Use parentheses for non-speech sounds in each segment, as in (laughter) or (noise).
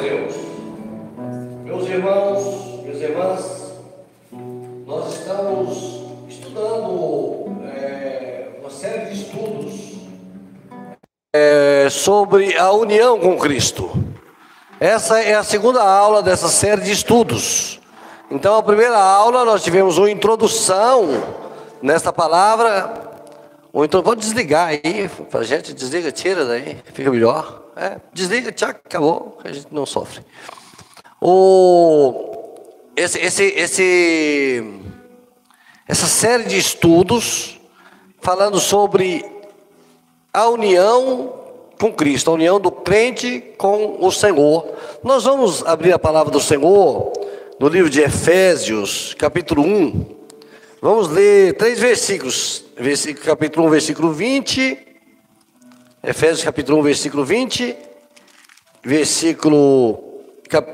Deus. Meus irmãos, minhas irmãs, nós estamos estudando é, uma série de estudos é, sobre a união com Cristo. Essa é a segunda aula dessa série de estudos. Então, a primeira aula nós tivemos uma introdução nesta palavra. Ou então pode desligar aí, a gente desliga, tira daí, fica melhor. É, desliga, tchau, acabou, a gente não sofre. O, esse, esse, esse, essa série de estudos falando sobre a união com Cristo, a união do crente com o Senhor. Nós vamos abrir a palavra do Senhor no livro de Efésios, capítulo 1. Vamos ler três versículos. Versículo, capítulo 1, versículo 20 Efésios capítulo 1, versículo 20, versículo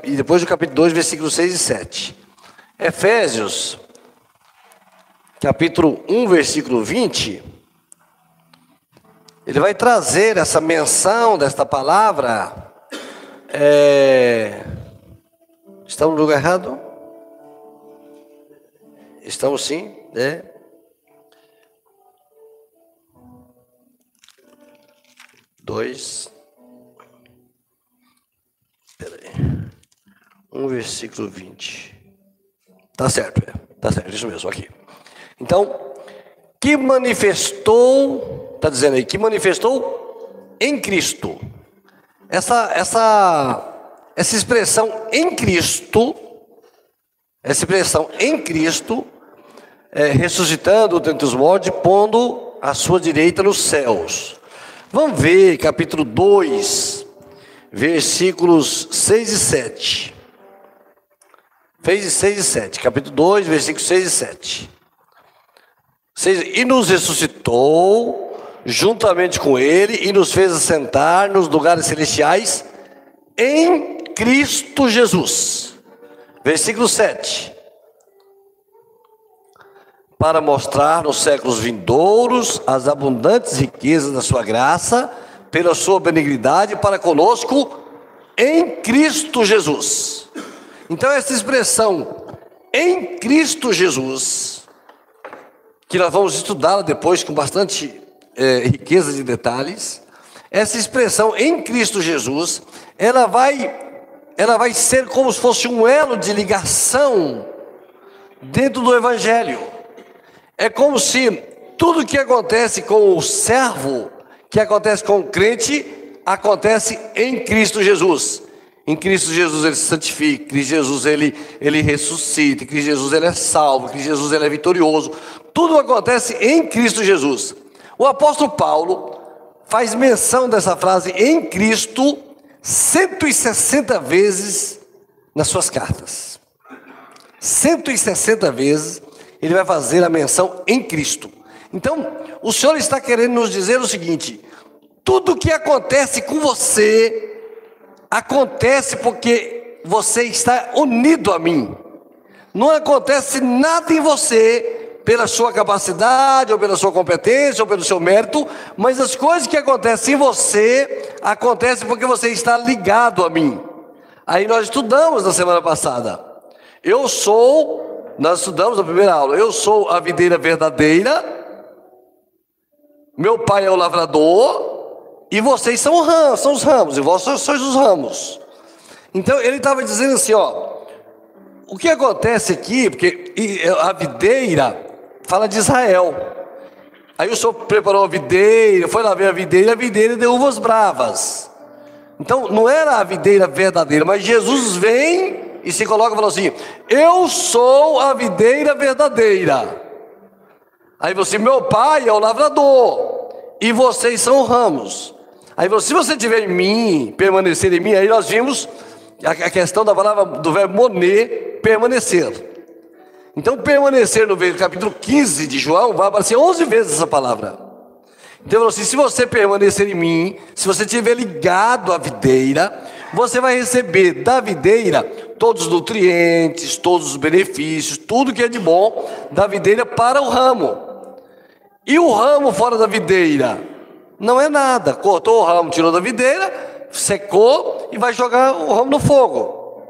e depois do capítulo 2, versículos 6 e 7. Efésios capítulo 1, versículo 20, ele vai trazer essa menção desta palavra. É... Estamos no lugar errado? Estamos sim, né? Dois. Espera aí. Um versículo 20. Tá certo, é. Tá certo, isso mesmo, aqui. Então, que manifestou, está dizendo aí, que manifestou em Cristo. Essa, essa, essa expressão em Cristo, essa expressão em Cristo, é, ressuscitando dentre os mortos, pondo a sua direita nos céus. Vamos ver capítulo 2, versículos 6 e 7. 6 e 7, capítulo 2, versículos 6 e 7. E nos ressuscitou juntamente com Ele e nos fez assentar nos lugares celestiais em Cristo Jesus. Versículo 7 para mostrar nos séculos vindouros as abundantes riquezas da sua graça, pela sua benignidade para conosco em Cristo Jesus. Então, essa expressão em Cristo Jesus, que nós vamos estudá-la depois com bastante é, riqueza de detalhes, essa expressão em Cristo Jesus, ela vai, ela vai ser como se fosse um elo de ligação dentro do Evangelho. É como se tudo que acontece com o servo, que acontece com o crente, acontece em Cristo Jesus. Em Cristo Jesus ele se santifica, em Cristo Jesus ele, ele ressuscita, em Cristo Jesus ele é salvo, em Cristo Jesus ele é vitorioso. Tudo acontece em Cristo Jesus. O apóstolo Paulo faz menção dessa frase em Cristo 160 vezes nas suas cartas. 160 vezes ele vai fazer a menção em Cristo. Então, o Senhor está querendo nos dizer o seguinte: tudo que acontece com você, acontece porque você está unido a mim. Não acontece nada em você pela sua capacidade, ou pela sua competência, ou pelo seu mérito, mas as coisas que acontecem em você, acontecem porque você está ligado a mim. Aí nós estudamos na semana passada. Eu sou nós estudamos na primeira aula. Eu sou a videira verdadeira, meu pai é o lavrador, e vocês são, são os ramos, e vós sois os ramos. Então ele estava dizendo assim: ó, o que acontece aqui, porque a videira fala de Israel. Aí o senhor preparou a videira, foi lá ver a videira, a videira deu uvas bravas. Então não era a videira verdadeira, mas Jesus vem e se coloca e fala assim: Eu sou a videira verdadeira. Aí você, meu pai é o lavrador, e vocês são ramos. Aí você, se você tiver em mim, permanecer em mim, aí nós vimos a, questão da palavra do verbo moner, permanecer. Então, permanecer no capítulo 15 de João, vai aparecer 11 vezes essa palavra. Então, assim, se você permanecer em mim, se você estiver ligado à videira, você vai receber da videira todos os nutrientes, todos os benefícios, tudo que é de bom da videira para o ramo. E o ramo fora da videira não é nada. Cortou o ramo, tirou da videira, secou e vai jogar o ramo no fogo.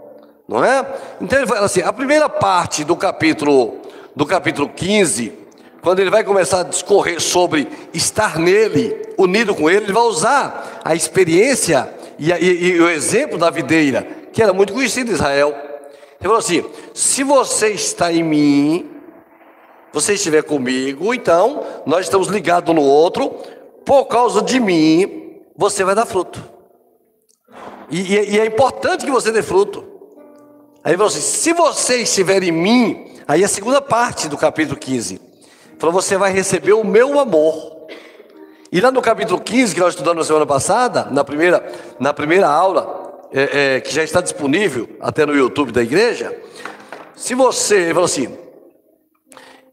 Não é? Então ele fala assim, a primeira parte do capítulo do capítulo 15, quando ele vai começar a discorrer sobre estar nele, unido com ele, ele vai usar a experiência e, e, e o exemplo da videira, que era muito conhecido em Israel. Ele falou assim: se você está em mim, você estiver comigo, então nós estamos ligados um no outro, por causa de mim, você vai dar fruto. E, e, e é importante que você dê fruto. Aí ele falou assim: se você estiver em mim, aí a segunda parte do capítulo 15, falou: você vai receber o meu amor. E lá no capítulo 15, que nós estudamos na semana passada, na primeira, na primeira aula, é, é, que já está disponível até no YouTube da igreja, se você, ele falou assim,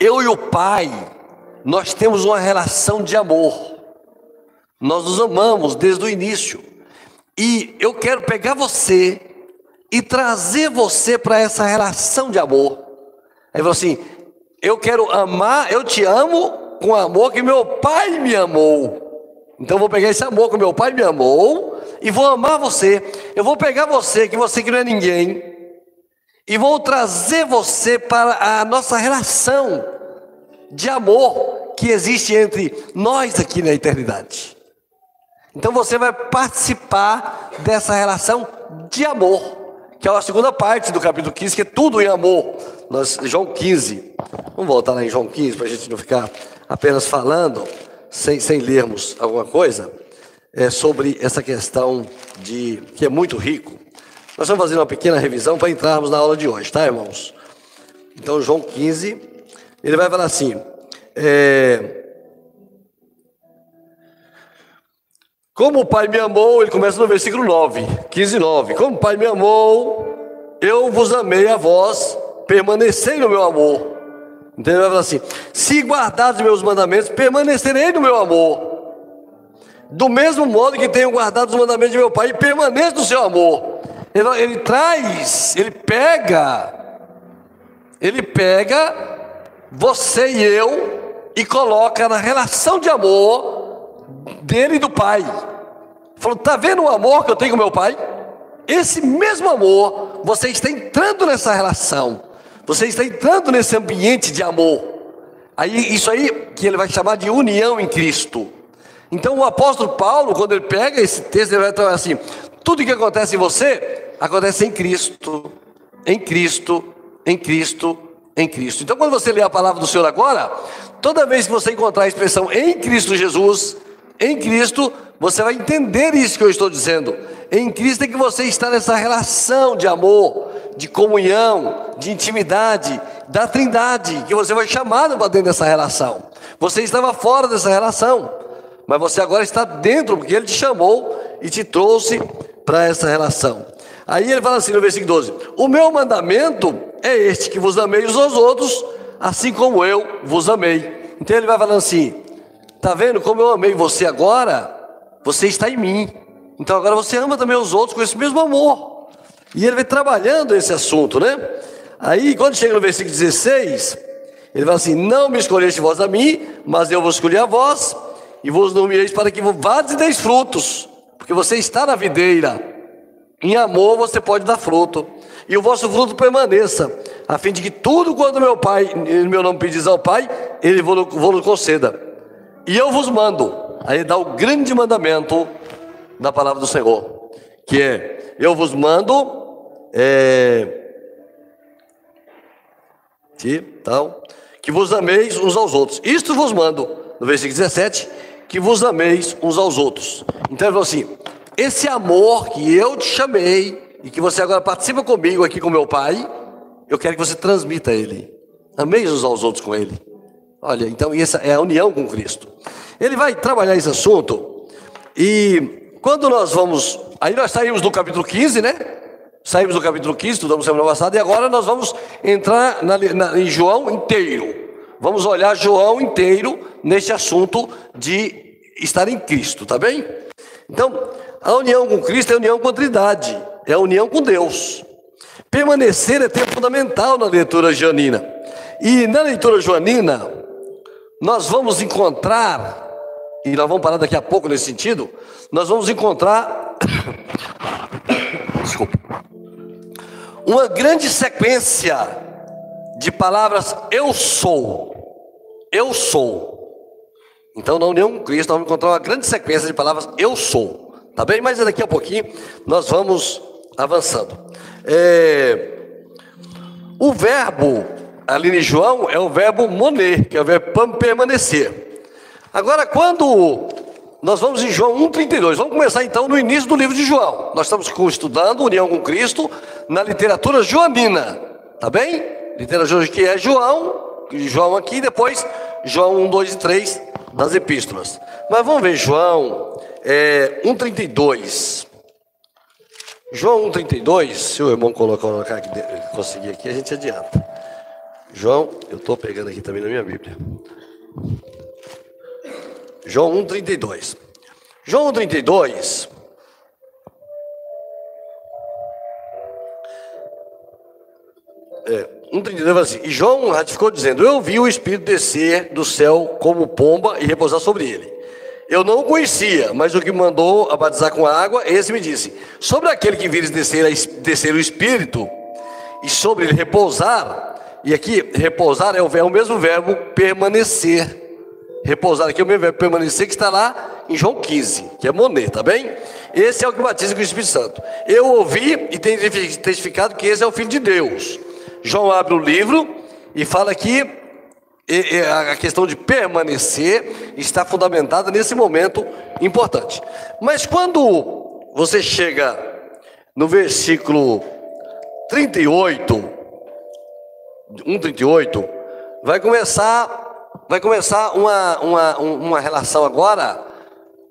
eu e o Pai, nós temos uma relação de amor, nós nos amamos desde o início, e eu quero pegar você e trazer você para essa relação de amor. Aí falou assim: eu quero amar, eu te amo com o amor que meu pai me amou. Então eu vou pegar esse amor que meu pai me amou e vou amar você. Eu vou pegar você, que você que não é ninguém, e vou trazer você para a nossa relação de amor que existe entre nós aqui na eternidade. Então você vai participar dessa relação de amor, que é a segunda parte do capítulo 15, que é tudo em amor. Nós, João 15. Vamos voltar lá em João 15 para a gente não ficar apenas falando, sem, sem lermos alguma coisa, é sobre essa questão de que é muito rico. Nós vamos fazer uma pequena revisão para entrarmos na aula de hoje, tá, irmãos? Então, João 15, ele vai falar assim: é, Como o Pai me amou, ele começa no versículo 9, 15, 9. Como o Pai me amou, eu vos amei a vós, permanecei no meu amor. Entendeu? Ele fala assim: se guardados meus mandamentos, permanecerei no meu amor. Do mesmo modo que tenho guardado os mandamentos de meu Pai, e permaneço no seu amor. Ele, ele traz, ele pega, ele pega você e eu e coloca na relação de amor dele e do Pai. Falou: tá vendo o amor que eu tenho com meu Pai? Esse mesmo amor, você está entrando nessa relação. Você está entrando nesse ambiente de amor. Aí isso aí que ele vai chamar de união em Cristo. Então o apóstolo Paulo, quando ele pega esse texto, ele vai falar assim: tudo que acontece em você acontece em Cristo, em Cristo, em Cristo, em Cristo. Então quando você lê a palavra do Senhor agora, toda vez que você encontrar a expressão em Cristo Jesus, em Cristo, você vai entender isso que eu estou dizendo. Em Cristo é que você está nessa relação de amor, de comunhão, de intimidade, da trindade, que você foi chamado para dentro dessa relação. Você estava fora dessa relação, mas você agora está dentro, porque Ele te chamou e te trouxe para essa relação. Aí ele fala assim no versículo 12: O meu mandamento é este, que vos amei uns aos outros, assim como eu vos amei. Então ele vai falando assim: Está vendo como eu amei você agora? Você está em mim. Então agora você ama também os outros com esse mesmo amor. E ele vai trabalhando esse assunto, né? Aí, quando chega no versículo 16, ele vai assim: Não me escolheste vós a mim, mas eu vos escolhi a vós, e vos nomeeis para que vades e deis frutos, porque você está na videira. Em amor você pode dar fruto, e o vosso fruto permaneça, a fim de que tudo quanto meu Pai, em meu nome pedis ao Pai, Ele vos conceda. E eu vos mando, aí dá o grande mandamento da palavra do Senhor, que é: Eu vos mando é, que, então, que vos ameis uns aos outros. Isto vos mando, no versículo 17, que vos ameis uns aos outros. Então ele falou assim: esse amor que eu te chamei e que você agora participa comigo aqui com meu pai, eu quero que você transmita ele. Ameis uns aos outros com ele. Olha, então essa é a união com Cristo. Ele vai trabalhar esse assunto e quando nós vamos, aí nós saímos do capítulo 15, né? Saímos do capítulo 15, estudamos semana passada, e agora nós vamos entrar na, na, em João inteiro. Vamos olhar João inteiro nesse assunto de estar em Cristo, tá bem? Então, a união com Cristo é a união com a Trindade, é a união com Deus. Permanecer é tempo fundamental na leitura joanina. E na leitura joanina, nós vamos encontrar, e nós vamos parar daqui a pouco nesse sentido, nós vamos encontrar (coughs) desculpa. Uma grande sequência de palavras eu sou. Eu sou. Então, na união com Cristo, nós vamos encontrar uma grande sequência de palavras eu sou. Tá bem? Mas daqui a pouquinho nós vamos avançando. É... O verbo ali em João é o verbo moner, que é o verbo permanecer. Agora, quando nós vamos em João 1,32, vamos começar então no início do livro de João. Nós estamos estudando União com Cristo na literatura joanina, tá bem? Literatura que é João, João aqui, depois João 1, 2 e 3 das epístolas. Mas vamos ver João é, 1,32. João 1,32, se o irmão colocar aqui, conseguir aqui, a gente adianta. João, eu estou pegando aqui também na minha Bíblia. João 1,32. João 1,32. É, 1,32 assim. E João ratificou dizendo: Eu vi o Espírito descer do céu como pomba e repousar sobre ele. Eu não o conhecia, mas o que mandou a batizar com água, esse me disse: Sobre aquele que vires descer, descer o Espírito e sobre ele repousar, e aqui, repousar é o, é o mesmo verbo permanecer. Repousar aqui é o mesmo verbo permanecer que está lá em João 15, que é moner, tá bem? Esse é o que batiza com o Espírito Santo. Eu ouvi e tenho testificado que esse é o Filho de Deus. João abre o livro e fala aqui a questão de permanecer está fundamentada nesse momento importante. Mas quando você chega no versículo 38, 1,38, vai começar, vai começar uma, uma, uma relação agora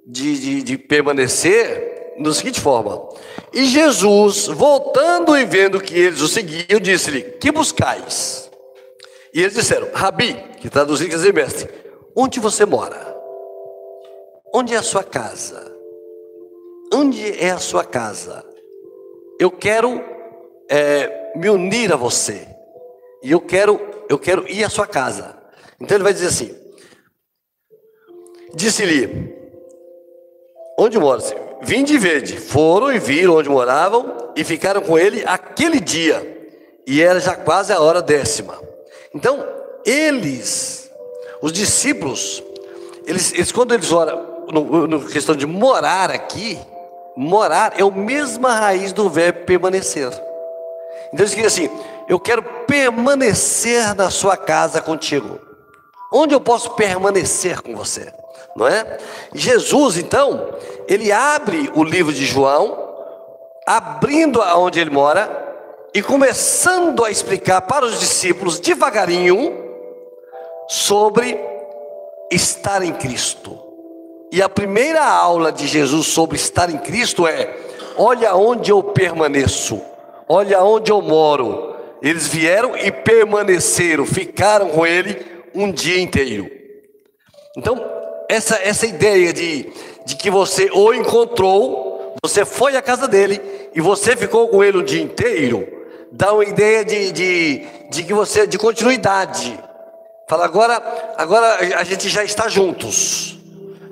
de, de, de permanecer da seguinte forma. E Jesus, voltando e vendo que eles o seguiam, disse-lhe: Que buscais? E eles disseram: Rabi, que traduzido quer dizer mestre, onde você mora? Onde é a sua casa? Onde é a sua casa? Eu quero é, me unir a você e eu quero, eu quero ir à sua casa. Então ele vai dizer assim: Disse-lhe, onde mora? Vinde e vede. Foram e viram onde moravam e ficaram com ele aquele dia. E era já quase a hora décima. Então, eles, os discípulos, eles, eles quando eles oram, no, no questão de morar aqui, morar é a mesma raiz do verbo permanecer. Então eles queriam assim: eu quero permanecer na sua casa contigo. Onde eu posso permanecer com você? Não é? Jesus, então, ele abre o livro de João, abrindo aonde ele mora e começando a explicar para os discípulos devagarinho sobre estar em Cristo. E a primeira aula de Jesus sobre estar em Cristo é: olha onde eu permaneço, olha onde eu moro, eles vieram e permaneceram, ficaram com ele um dia inteiro. Então, essa, essa ideia de, de que você o encontrou, você foi à casa dele e você ficou com ele o dia inteiro, dá uma ideia de, de, de que você de continuidade. Fala, agora, agora a gente já está juntos.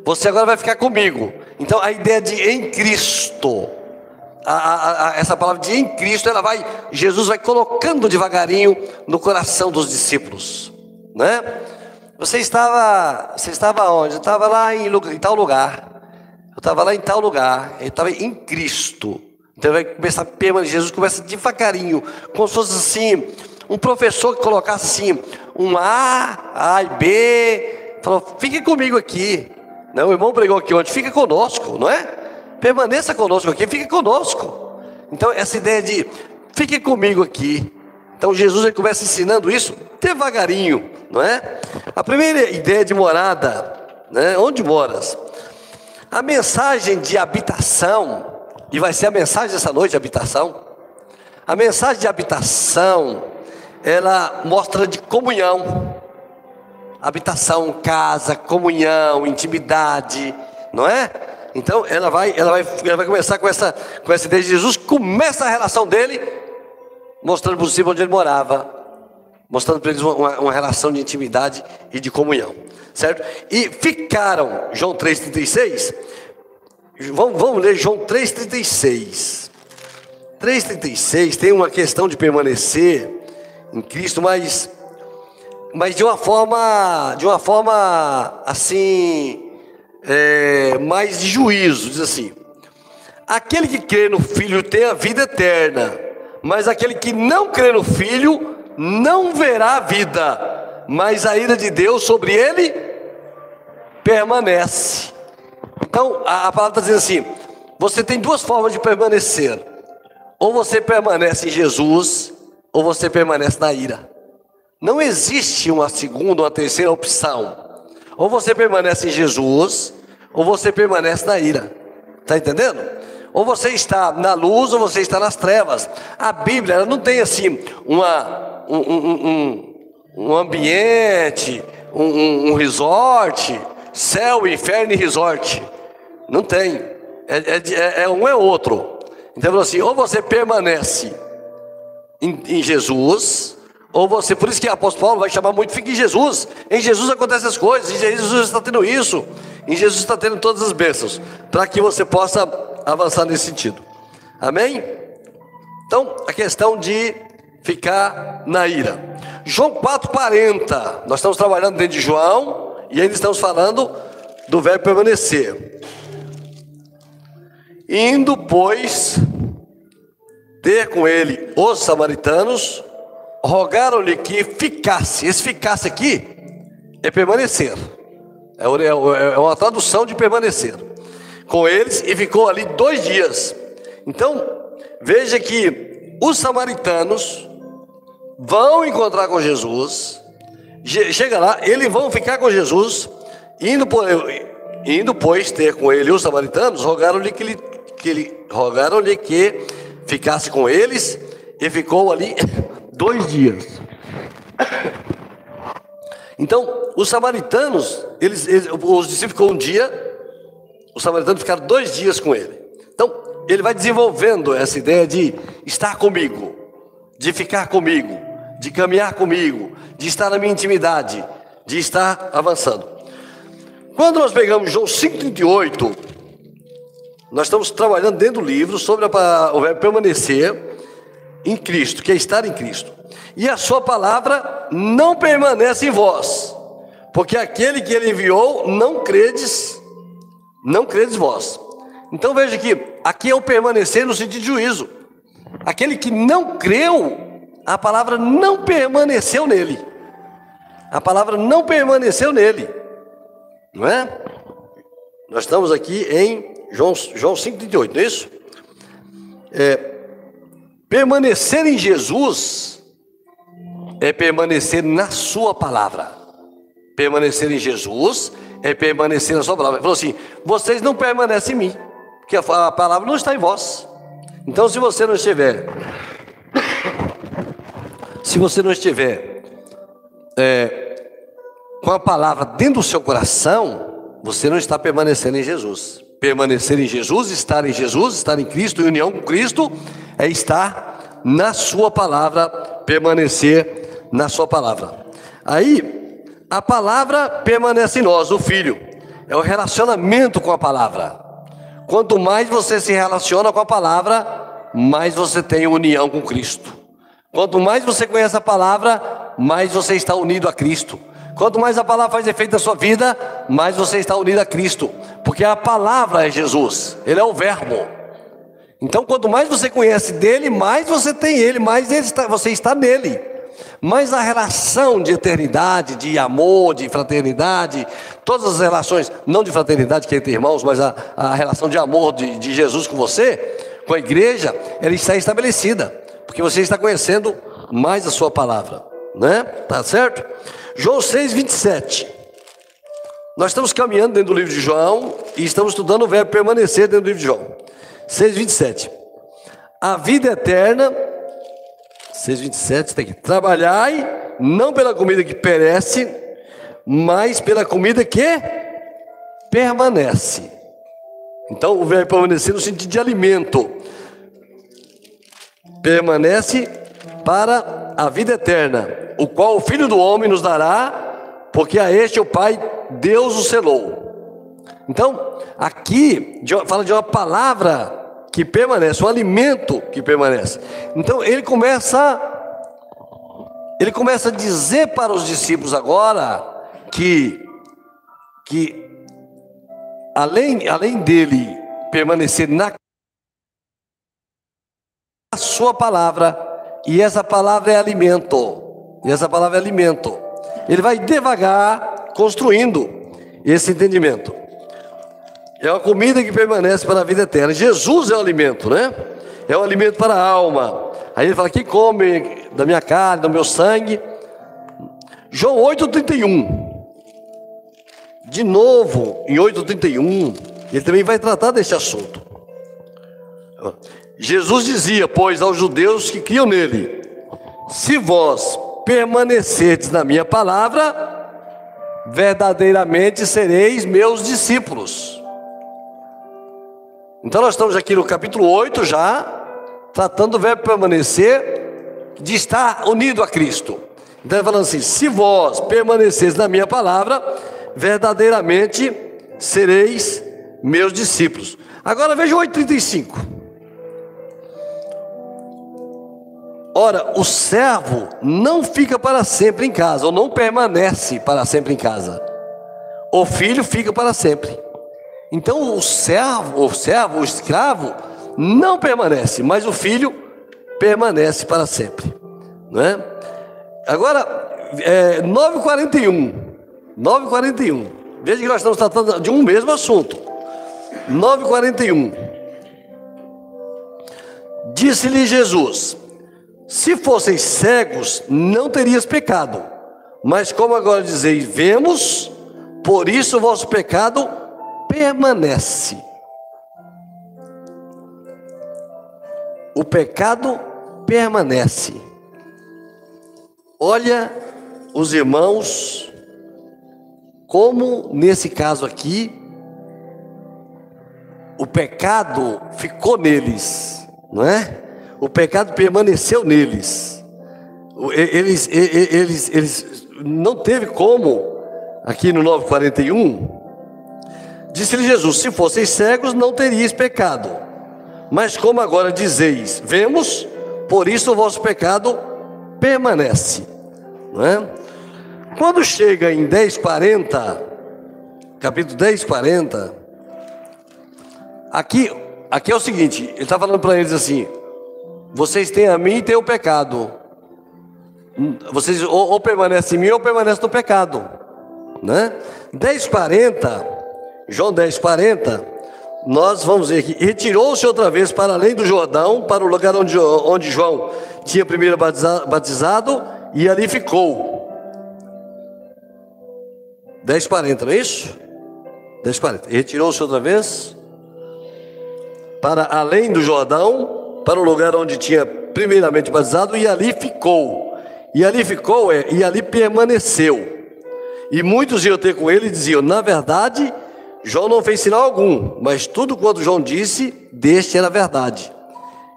Você agora vai ficar comigo. Então a ideia de em Cristo a, a, a, essa palavra de em Cristo, ela vai, Jesus vai colocando devagarinho no coração dos discípulos, né? Você estava, você estava onde? Eu estava lá em, em tal lugar. Eu estava lá em tal lugar. Eu estava em Cristo. Então vai começar a permanecer. Jesus começa devagarinho, como se fosse assim, um professor que colocasse assim, um A, A e B, falou: fique comigo aqui. Não, o irmão pregou aqui ontem, fica conosco, não é? permaneça conosco aqui, fique conosco. Então, essa ideia de fique comigo aqui. Então, Jesus ele começa ensinando isso devagarinho, não é? A primeira ideia de morada, né? Onde moras? A mensagem de habitação, e vai ser a mensagem dessa noite, habitação. A mensagem de habitação, ela mostra de comunhão. Habitação, casa, comunhão, intimidade, não é? Então ela vai, ela vai, ela vai começar com essa, com essa ideia de Jesus, começa a relação dele, mostrando os discípulos onde ele morava, mostrando para eles uma, uma, relação de intimidade e de comunhão, certo? E ficaram, João 3,36, vamos, vamos ler João 3,36. 3,36 tem uma questão de permanecer em Cristo, mas, mas de uma forma, de uma forma assim, é, mais de juízo, diz assim. Aquele que crê no Filho tem a vida eterna, mas aquele que não crê no Filho não verá vida, mas a ira de Deus sobre ele permanece. Então, a, a palavra está dizendo assim: você tem duas formas de permanecer. Ou você permanece em Jesus, ou você permanece na ira. Não existe uma segunda, uma terceira opção. Ou você permanece em Jesus, ou você permanece na ira. Está entendendo? Ou você está na luz, ou você está nas trevas. A Bíblia ela não tem assim uma, um, um, um, um ambiente, um, um resort, céu, inferno e resort. Não tem. É, é, é, é um é outro. Então, assim, ou você permanece em, em, Jesus, ou você, por isso que o apóstolo Paulo vai chamar muito, fique em Jesus. Em Jesus acontecem as coisas, em Jesus está tendo isso, em Jesus está tendo todas as bênçãos, para que você possa avançar nesse sentido. Amém? Então, a questão de ficar na ira. João 4,40. Nós estamos trabalhando dentro de João e ainda estamos falando do verbo permanecer. Indo, pois, ter com ele os samaritanos, rogaram-lhe que ficasse. Esse ficasse aqui é permanecer. É, é, é uma tradução de permanecer. Com eles e ficou ali dois dias. Então, veja que os samaritanos vão encontrar com Jesus. Chega lá, eles vão ficar com Jesus, indo, indo pois ter com ele os samaritanos, rogaram-lhe que ele que ele rogaram-lhe que ficasse com eles e ficou ali (laughs) dois dias. Então, os samaritanos, eles, eles, os discípulos ficou um dia, os samaritanos ficaram dois dias com ele. Então, ele vai desenvolvendo essa ideia de estar comigo, de ficar comigo, de caminhar comigo, de estar na minha intimidade, de estar avançando. Quando nós pegamos João 5,38, nós estamos trabalhando dentro do livro sobre a, o verbo permanecer em Cristo, que é estar em Cristo. E a sua palavra não permanece em vós, porque aquele que ele enviou não credes, não credes vós. Então veja que aqui é o permanecer no sentido de juízo. Aquele que não creu, a palavra não permaneceu nele. A palavra não permaneceu nele. Não é? Nós estamos aqui em João, João 5,38, não é isso? É, permanecer em Jesus é permanecer na Sua palavra. Permanecer em Jesus é permanecer na Sua palavra. Ele falou assim: vocês não permanecem em mim, porque a, a palavra não está em vós. Então, se você não estiver, se você não estiver é, com a palavra dentro do seu coração, você não está permanecendo em Jesus. Permanecer em Jesus, estar em Jesus, estar em Cristo, em união com Cristo, é estar na Sua palavra, permanecer na Sua palavra. Aí, a palavra permanece em nós, o Filho, é o relacionamento com a palavra. Quanto mais você se relaciona com a palavra, mais você tem união com Cristo. Quanto mais você conhece a palavra, mais você está unido a Cristo. Quanto mais a palavra faz efeito na sua vida, mais você está unido a Cristo, porque a palavra é Jesus, Ele é o Verbo. Então, quanto mais você conhece dele, mais você tem ele, mais ele está, você está nele. Mas a relação de eternidade, de amor, de fraternidade, todas as relações, não de fraternidade que é entre irmãos, mas a, a relação de amor de, de Jesus com você, com a igreja, ela está estabelecida, porque você está conhecendo mais a sua palavra, né? Tá certo? João 6, 27. Nós estamos caminhando dentro do livro de João e estamos estudando o verbo permanecer dentro do livro de João. 6, 27. A vida eterna, 6, 27, tem que trabalhai, não pela comida que perece, mas pela comida que permanece. Então, o verbo permanecer no sentido de alimento. Permanece para a vida eterna o qual o Filho do Homem nos dará, porque a este o Pai Deus o selou. Então, aqui fala de uma palavra que permanece, o alimento que permanece. Então ele começa ele começa a dizer para os discípulos agora que que além além dele permanecer na sua palavra, e essa palavra é alimento. E essa palavra é alimento. Ele vai devagar construindo esse entendimento. É uma comida que permanece para a vida eterna. Jesus é o alimento, né? É o alimento para a alma. Aí ele fala: quem come da minha carne, do meu sangue. João 8,31. De novo, em 8,31, ele também vai tratar desse assunto. Jesus dizia, pois, aos judeus que criam nele: Se vós permanecerdes na minha palavra, verdadeiramente sereis meus discípulos. Então nós estamos aqui no capítulo 8 já, tratando do verbo permanecer, de estar unido a Cristo. Então ele falando assim: se vós permaneceis na minha palavra, verdadeiramente sereis meus discípulos. Agora veja o 8,35. Ora, o servo não fica para sempre em casa, ou não permanece para sempre em casa. O filho fica para sempre. Então o servo, o servo, o escravo não permanece, mas o filho permanece para sempre, não é? Agora, é, 9:41, 9:41. Veja que nós estamos tratando de um mesmo assunto. 9:41. Disse-lhe Jesus: Se fosseis cegos, não terias pecado. Mas como agora dizeis, vemos, por isso o vosso pecado permanece. O pecado permanece. Olha os irmãos, como nesse caso aqui, o pecado ficou neles, não é? O pecado permaneceu neles. Eles, eles, eles não teve como, aqui no 941, Disse-lhe Jesus: Se fosseis cegos, não teríeis pecado. Mas como agora dizeis, vemos, por isso o vosso pecado permanece. Não é? Quando chega em 10:40, capítulo 10:40, aqui, aqui é o seguinte, ele está falando para eles assim: vocês têm a mim e têm o pecado. Vocês ou, ou permanecem em mim ou permanecem no pecado. Né? 10:40 João 10, 40, nós vamos ver que retirou-se outra vez para além do Jordão, para o lugar onde, onde João tinha primeiro batizado, e ali ficou. 10, 40, não é isso? 10, 40. Retirou-se outra vez para além do Jordão, para o lugar onde tinha primeiramente batizado, e ali ficou. E ali ficou, é, e ali permaneceu. E muitos iam ter com ele e diziam: Na verdade, João não fez sinal algum, mas tudo quanto João disse, deste era verdade.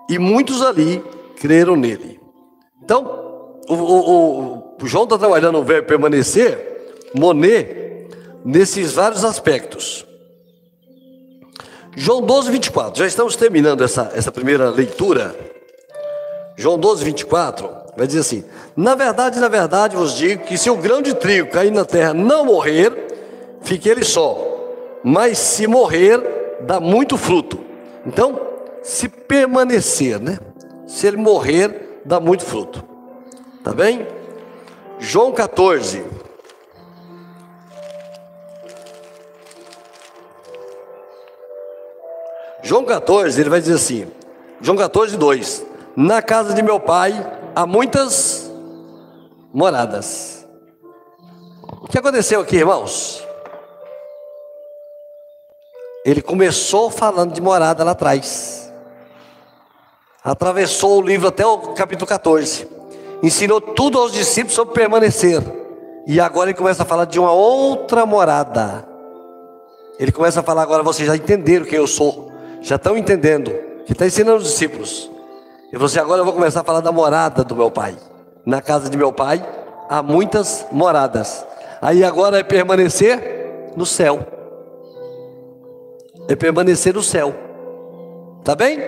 E muitos ali creram nele. Então, o, o, o João está trabalhando o verbo permanecer, Monet, nesses vários aspectos. João 12, 24. Já estamos terminando essa, essa primeira leitura. João 12, 24 vai dizer assim: Na verdade, na verdade vos digo que se o grão de trigo cair na terra não morrer, fique ele só mas se morrer, dá muito fruto. Então, se permanecer, né? Se ele morrer, dá muito fruto. Tá bem? João 14. João 14, ele vai dizer assim: João 14, 2: Na casa de meu pai há muitas moradas. O que aconteceu aqui, irmãos? Ele começou falando de morada lá atrás. Atravessou o livro até o capítulo 14. Ensinou tudo aos discípulos sobre permanecer. E agora ele começa a falar de uma outra morada. Ele começa a falar agora, vocês já entenderam quem eu sou. Já estão entendendo. Ele está ensinando os discípulos. E você agora eu vou começar a falar da morada do meu pai. Na casa de meu pai há muitas moradas. Aí agora é permanecer no céu é permanecer no céu. Tá bem?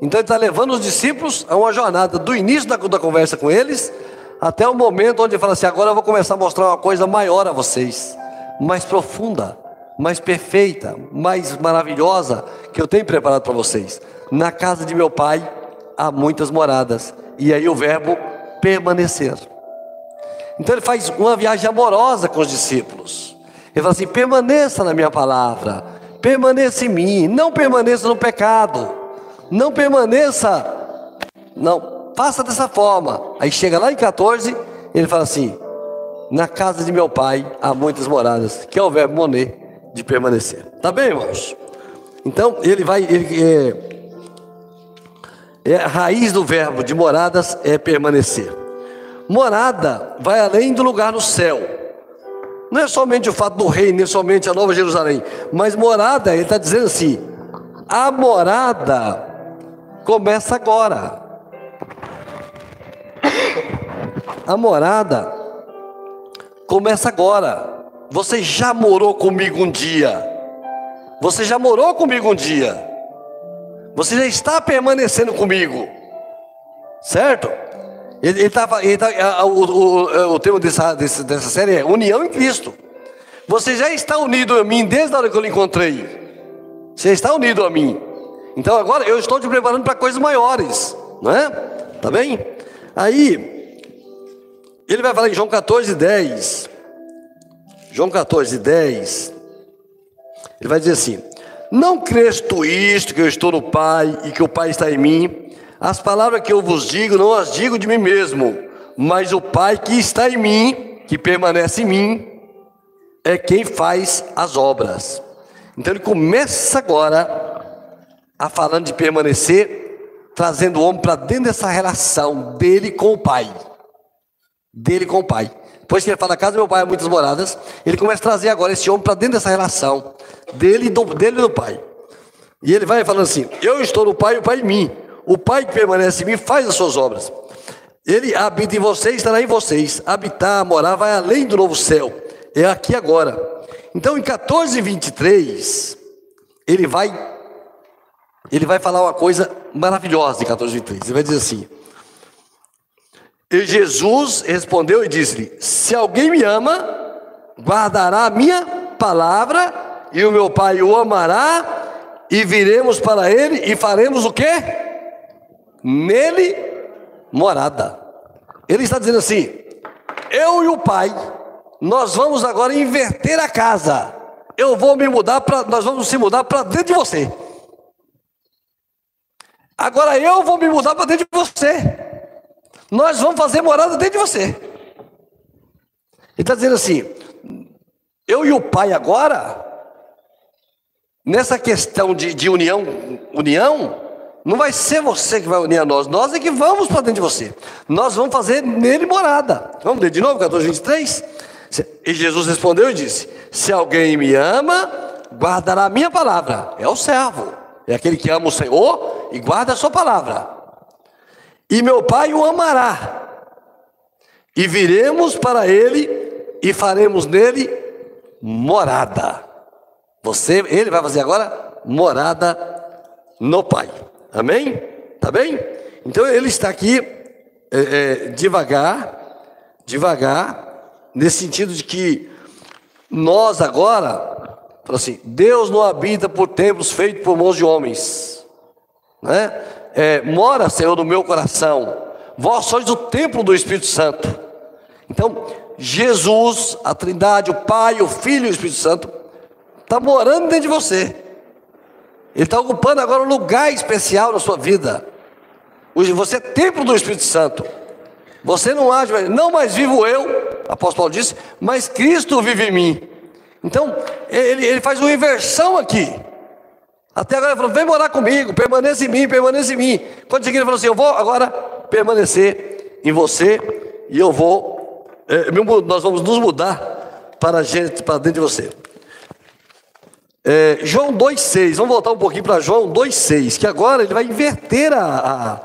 Então ele está levando os discípulos a uma jornada do início da, da conversa com eles até o momento onde ele fala assim: agora eu vou começar a mostrar uma coisa maior a vocês, mais profunda, mais perfeita, mais maravilhosa que eu tenho preparado para vocês. Na casa de meu pai há muitas moradas, e aí o verbo permanecer. Então ele faz uma viagem amorosa com os discípulos. Ele fala assim: permaneça na minha palavra, permaneça em mim, não permaneça no pecado, não permaneça, não, faça dessa forma. Aí chega lá em 14, ele fala assim: na casa de meu pai há muitas moradas, que é o verbo moner, de permanecer. Tá bem, irmãos? Então ele vai, ele, é, é, a raiz do verbo de moradas é permanecer. Morada vai além do lugar no céu. Não é somente o fato do rei, nem somente a Nova Jerusalém, mas morada, ele está dizendo assim: a morada começa agora. A morada começa agora. Você já morou comigo um dia. Você já morou comigo um dia. Você já está permanecendo comigo. Certo? Ele, está ele tá, o, o, o tema dessa, dessa série é união em Cristo. Você já está unido a mim desde a hora que eu lhe encontrei. Você está unido a mim. Então agora eu estou te preparando para coisas maiores, não é? Tá bem? Aí, ele vai falar em João 14, 10. João 14, 10. Ele vai dizer assim: Não crês tu isto, que eu estou no Pai e que o Pai está em mim? As palavras que eu vos digo, não as digo de mim mesmo, mas o Pai que está em mim, que permanece em mim, é quem faz as obras. Então ele começa agora a falando de permanecer, trazendo o homem para dentro dessa relação dele com o Pai. Dele com o Pai. Depois que ele fala, casa do meu pai há muitas moradas, ele começa a trazer agora esse homem para dentro dessa relação dele, do, dele e do Pai. E ele vai falando assim: Eu estou no Pai e o Pai em mim. O Pai que permanece em mim faz as suas obras. Ele habita em vocês, estará em vocês. Habitar, morar, vai além do novo céu. É aqui agora. Então, em 14, 23, ele vai, ele vai falar uma coisa maravilhosa em 14, 23. Ele vai dizer assim: E Jesus respondeu e disse-lhe: Se alguém me ama, guardará a minha palavra, e o meu Pai o amará, e viremos para ele e faremos o quê? nele morada. Ele está dizendo assim: eu e o pai, nós vamos agora inverter a casa. Eu vou me mudar para, nós vamos se mudar para dentro de você. Agora eu vou me mudar para dentro de você. Nós vamos fazer morada dentro de você. Ele está dizendo assim: eu e o pai agora, nessa questão de, de união, união, não vai ser você que vai unir a nós, nós é que vamos para dentro de você. Nós vamos fazer nele morada. Vamos ler de novo, 14, 23? E Jesus respondeu e disse: Se alguém me ama, guardará a minha palavra. É o servo, é aquele que ama o Senhor e guarda a sua palavra. E meu Pai o amará, e viremos para ele e faremos nele morada. Você, ele vai fazer agora morada no Pai. Amém? Tá bem? Então ele está aqui é, é, devagar, devagar, nesse sentido de que nós agora, assim, Deus não habita por templos feitos por mãos de homens, né? É, mora, Senhor, no meu coração. Vós sois o templo do Espírito Santo. Então, Jesus, a Trindade, o Pai, o Filho e o Espírito Santo, está morando dentro de você. Ele está ocupando agora um lugar especial na sua vida. Você é templo do Espírito Santo. Você não age, não mais vivo eu, apóstolo Paulo disse, mas Cristo vive em mim. Então, ele, ele faz uma inversão aqui. Até agora ele falou: vem morar comigo, permaneça em mim, permaneça em mim. Quando seguinte ele falou assim: eu vou agora permanecer em você e eu vou, é, nós vamos nos mudar para gente, para dentro de você. É, João 2,6, vamos voltar um pouquinho para João 2,6, que agora ele vai inverter a,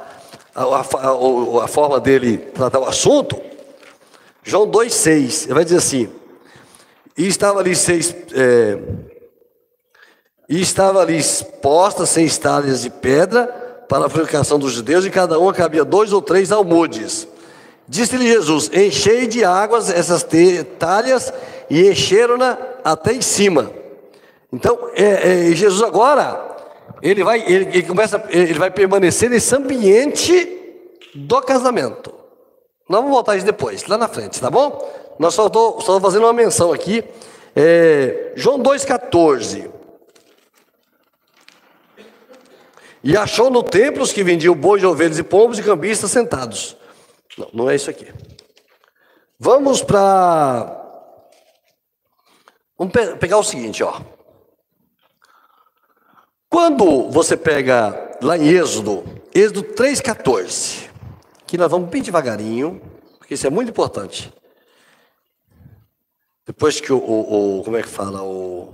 a, a, a, a forma dele tratar o assunto. João 2,6, ele vai dizer assim: E estava ali seis. É, e estava ali exposta seis talhas de pedra para a purificação dos judeus, e cada uma cabia dois ou três almudes. Disse-lhe Jesus: Enchei de águas essas talhas e encheram-na até em cima. Então, é, é, Jesus agora, ele vai, ele, ele, começa, ele vai permanecer nesse ambiente do casamento. Nós vamos voltar isso depois, lá na frente, tá bom? Nós só estou fazendo uma menção aqui. É, João 2,14. E achou no templo os que vendiam bois, ovelhas e pombos e cambistas sentados. Não, não é isso aqui. Vamos para. Vamos pe pegar o seguinte, ó. Quando você pega lá em Êxodo, Êxodo 3,14, que nós vamos bem devagarinho, porque isso é muito importante. Depois que o, o, o como é que fala, o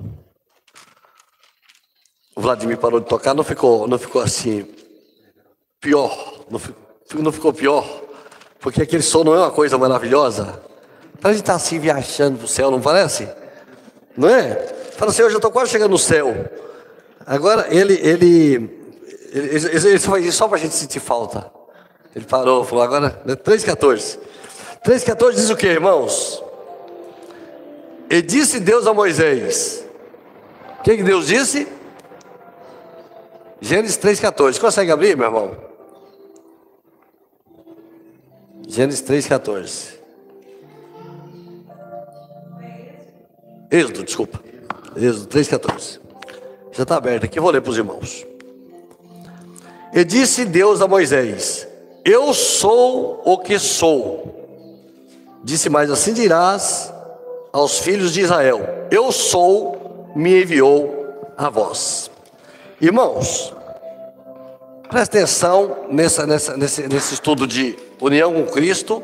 o Vladimir parou de tocar, não ficou, não ficou assim pior, não ficou, não ficou pior, porque aquele som não é uma coisa maravilhosa. Parece estar assim viajando para o céu, não parece? Não é? Fala assim, eu já estou quase chegando no céu. Agora ele, ele, ele, ele, ele faz isso só para a gente sentir falta. Ele parou, falou agora, né, 3,14. 3,14 diz o que, irmãos? E disse Deus a Moisés. O que, que Deus disse? Gênesis 3,14. Consegue abrir, meu irmão? Gênesis 3,14. Êxodo, desculpa. Êxodo 3,14. Já está aberto aqui, vou ler para os irmãos. E disse Deus a Moisés: Eu sou o que sou. Disse mais assim: dirás aos filhos de Israel: Eu sou, me enviou a vós. Irmãos, presta atenção nessa, nessa, nesse, nesse estudo de união com Cristo,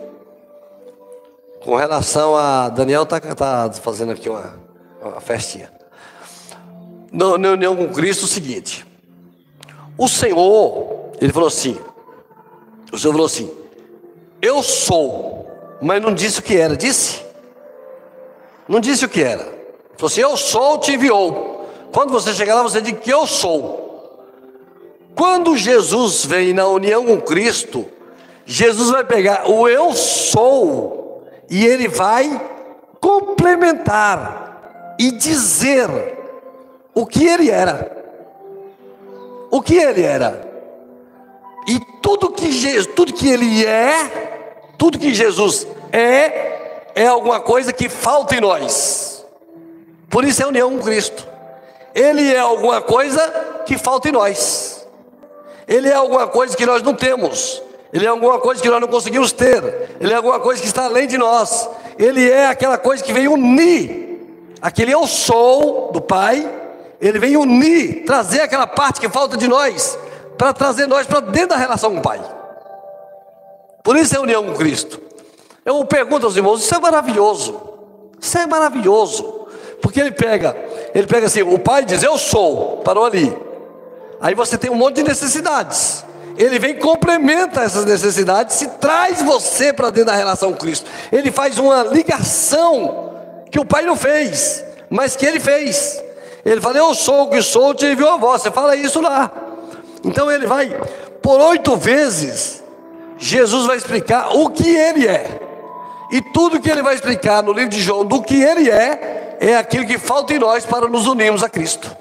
com relação a. Daniel está tá fazendo aqui uma, uma festinha. Na, união com Cristo, o seguinte: o Senhor, ele falou assim, o Senhor falou assim, eu sou, mas não disse o que era, disse? Não disse o que era. Falou assim, eu sou, te enviou. Quando você chegar lá, você diz que eu sou. Quando Jesus vem na união com Cristo, Jesus vai pegar o eu sou e ele vai complementar e dizer o que ele era. O que ele era. E tudo que, Jesus, tudo que ele é, tudo que Jesus é, é alguma coisa que falta em nós. Por isso é a união com Cristo. Ele é alguma coisa que falta em nós. Ele é alguma coisa que nós não temos. Ele é alguma coisa que nós não conseguimos ter. Ele é alguma coisa que está além de nós. Ele é aquela coisa que vem unir aquele eu sou do Pai. Ele vem unir, trazer aquela parte que falta de nós, para trazer nós para dentro da relação com o Pai. Por isso é união com Cristo. Eu pergunto aos irmãos: isso é maravilhoso. Isso é maravilhoso. Porque ele pega, ele pega assim, o pai diz, eu sou, parou ali. Aí você tem um monte de necessidades. Ele vem complementa essas necessidades e traz você para dentro da relação com Cristo. Ele faz uma ligação que o pai não fez, mas que ele fez. Ele fala, eu sou o que sou, te enviou a voz. Você fala isso lá. Então ele vai, por oito vezes, Jesus vai explicar o que ele é. E tudo que ele vai explicar no livro de João do que ele é, é aquilo que falta em nós para nos unirmos a Cristo.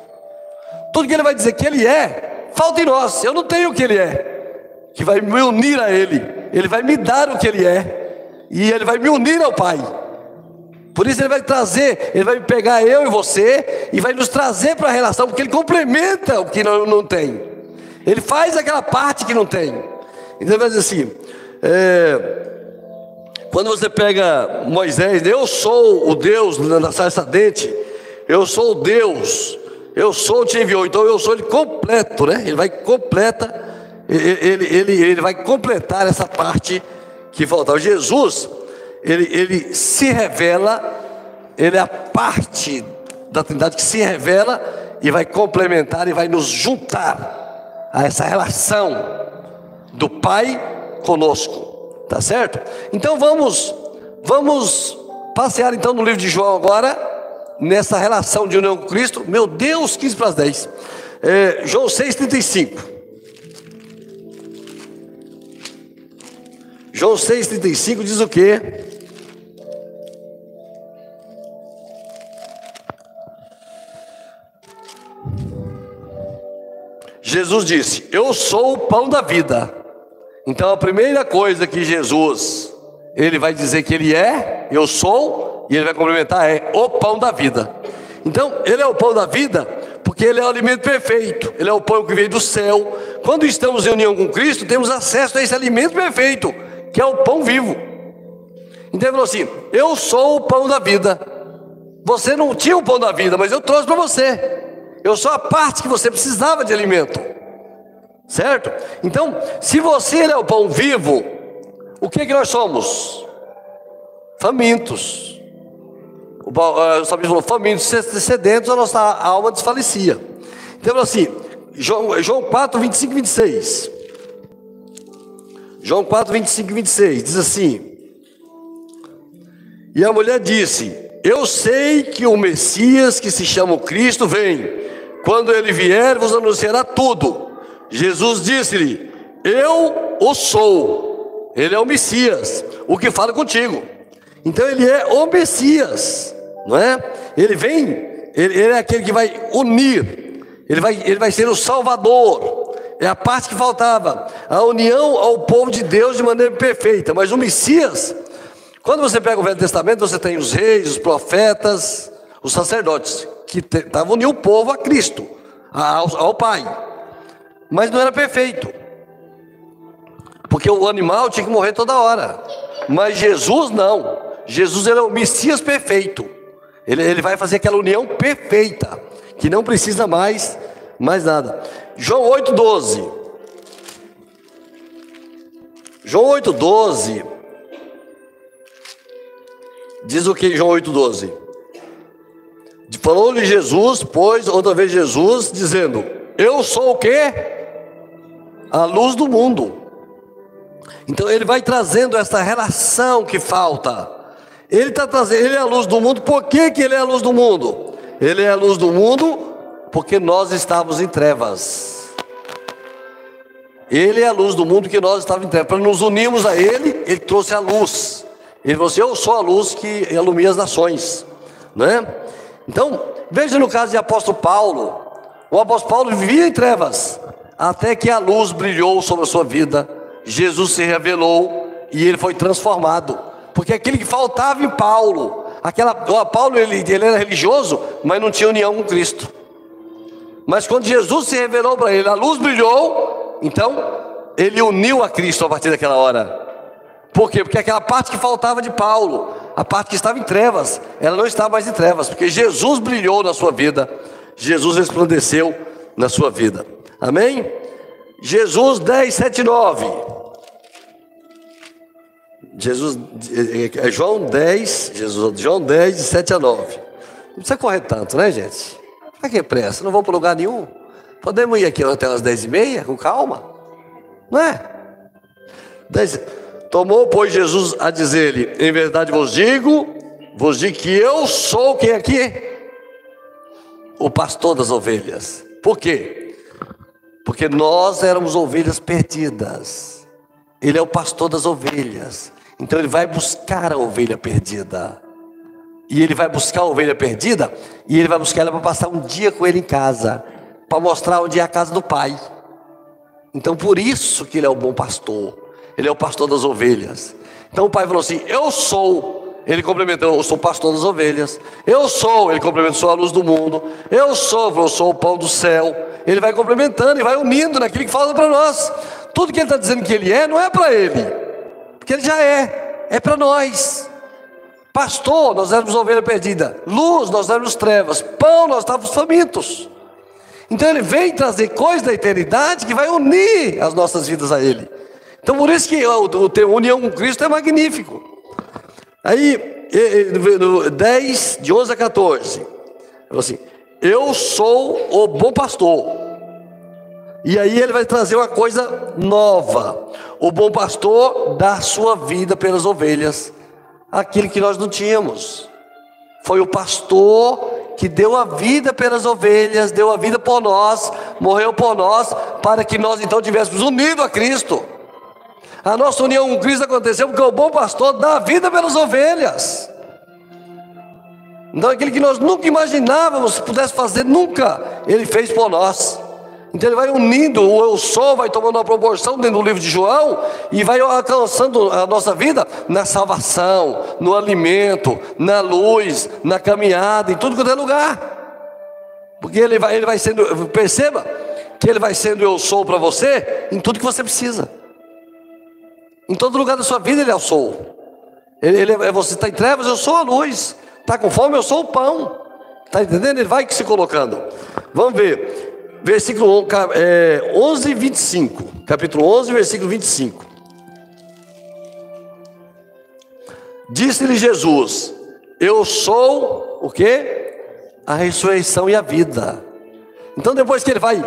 Tudo que ele vai dizer que ele é, falta em nós. Eu não tenho o que ele é, que vai me unir a ele. Ele vai me dar o que ele é, e ele vai me unir ao Pai. Por isso ele vai trazer, ele vai pegar eu e você e vai nos trazer para a relação, porque ele complementa o que não, não tem. Ele faz aquela parte que não tem. Então ele vai dizer assim: é, quando você pega Moisés, eu sou o Deus da sarça dente, eu sou o Deus, eu sou te enviou, então eu sou ele completo, né? Ele vai completa, ele, ele, ele vai completar essa parte que faltava. Jesus, ele, ele se revela, ele é a parte da Trindade que se revela e vai complementar e vai nos juntar a essa relação do Pai conosco. Tá certo? Então vamos vamos passear então no livro de João agora. nessa relação de união com Cristo, meu Deus, 15 para as 10. É, João 6,35. João 6,35 diz o quê? Jesus disse: Eu sou o pão da vida. Então a primeira coisa que Jesus ele vai dizer que ele é, eu sou, e ele vai complementar é o pão da vida. Então, ele é o pão da vida, porque ele é o alimento perfeito, ele é o pão que veio do céu. Quando estamos em união com Cristo, temos acesso a esse alimento perfeito, que é o pão vivo. Então ele falou assim: Eu sou o pão da vida. Você não tinha o pão da vida, mas eu trouxe para você. Eu sou a parte que você precisava de alimento. Certo? Então, se você é o pão vivo, o que, que nós somos? Famintos. O, uh, o salmista falou: famintos, sedentos, a nossa alma desfalecia. Então, assim, João, João 4, 25 e 26. João 4, 25 e 26 diz assim: E a mulher disse: Eu sei que o Messias, que se chama Cristo, vem. Quando ele vier, vos anunciará tudo. Jesus disse-lhe: Eu o sou ele é o Messias, o que fala contigo. Então ele é o Messias, não é? Ele vem, ele, ele é aquele que vai unir, ele vai, ele vai ser o Salvador. É a parte que faltava, a união ao povo de Deus de maneira perfeita. Mas o Messias, quando você pega o Velho Testamento, você tem os reis, os profetas, os sacerdotes, que estavam unindo o povo a Cristo, ao, ao Pai. Mas não era perfeito. Porque o animal tinha que morrer toda hora. Mas Jesus não. Jesus é o Messias perfeito. Ele, ele vai fazer aquela união perfeita. Que não precisa mais, mais nada. João 8,12. João 8,12. Diz o que João 8,12? Falou-lhe Jesus, pois, outra vez Jesus, dizendo: Eu sou o que? A luz do mundo. Então ele vai trazendo essa relação que falta. Ele está trazendo, ele é a luz do mundo. Por que, que ele é a luz do mundo? Ele é a luz do mundo porque nós estávamos em trevas. Ele é a luz do mundo que nós estávamos em trevas. Para nos unirmos a ele, ele trouxe a luz. Ele falou assim: Eu sou a luz que ilumina as nações. Né? Então, veja no caso de apóstolo Paulo. O apóstolo Paulo vivia em trevas, até que a luz brilhou sobre a sua vida Jesus se revelou e ele foi transformado. Porque aquele que faltava em Paulo, aquela, Paulo ele, ele era religioso, mas não tinha união com Cristo. Mas quando Jesus se revelou para ele, a luz brilhou, então ele uniu a Cristo a partir daquela hora. Por quê? Porque aquela parte que faltava de Paulo, a parte que estava em trevas, ela não estava mais em trevas, porque Jesus brilhou na sua vida, Jesus resplandeceu na sua vida. Amém? Jesus 10, 7, 9. Jesus, é, é João 10, Jesus, João 10, de 7 a 9. Não precisa correr tanto, né, gente? Para que pressa? Não vamos para lugar nenhum. Podemos ir aqui até as 10 e meia, com calma. Não é? 10, Tomou, pois, Jesus a dizer-lhe: Em verdade vos digo, vos digo que eu sou quem aqui? O pastor das ovelhas. Por quê? Porque nós éramos ovelhas perdidas. Ele é o pastor das ovelhas. Então ele vai buscar a ovelha perdida. E ele vai buscar a ovelha perdida e ele vai buscar ela para passar um dia com ele em casa, para mostrar onde é a casa do pai. Então por isso que ele é o bom pastor. Ele é o pastor das ovelhas. Então o pai falou assim: Eu sou. Ele complementou: Eu sou pastor das ovelhas. Eu sou. Ele complementou: Sou a luz do mundo. Eu sou. Eu sou o pão do céu. Ele vai complementando e vai unindo naquilo que falta para nós. Tudo que ele está dizendo que ele é, não é para ele que ele já é, é para nós. Pastor, nós éramos ovelha perdida. Luz, nós éramos trevas. Pão, nós estávamos famintos. Então ele vem trazer coisas da eternidade que vai unir as nossas vidas a ele. Então por isso que o ter união com Cristo é magnífico. Aí, no 10, de 11 a 14, assim: Eu sou o bom pastor. E aí ele vai trazer uma coisa nova. O bom pastor dá sua vida pelas ovelhas, aquilo que nós não tínhamos. Foi o pastor que deu a vida pelas ovelhas, deu a vida por nós, morreu por nós, para que nós então tivéssemos unido a Cristo. A nossa união com Cristo aconteceu porque o bom pastor dá a vida pelas ovelhas. Então aquilo que nós nunca imaginávamos pudesse fazer, nunca ele fez por nós. Então ele vai unindo, o eu sou vai tomando uma proporção dentro do livro de João e vai alcançando a nossa vida na salvação, no alimento, na luz, na caminhada, em tudo quanto é lugar. Porque ele vai, ele vai sendo, perceba que ele vai sendo eu sou para você em tudo que você precisa. Em todo lugar da sua vida ele é o sou. Ele, é, você está em trevas, eu sou a luz. Está com fome, eu sou o pão. Está entendendo? Ele vai se colocando. Vamos ver versículo é, 11 e 25. Capítulo 11, versículo 25. Disse-lhe Jesus: Eu sou o que? A ressurreição e a vida. Então depois que ele vai,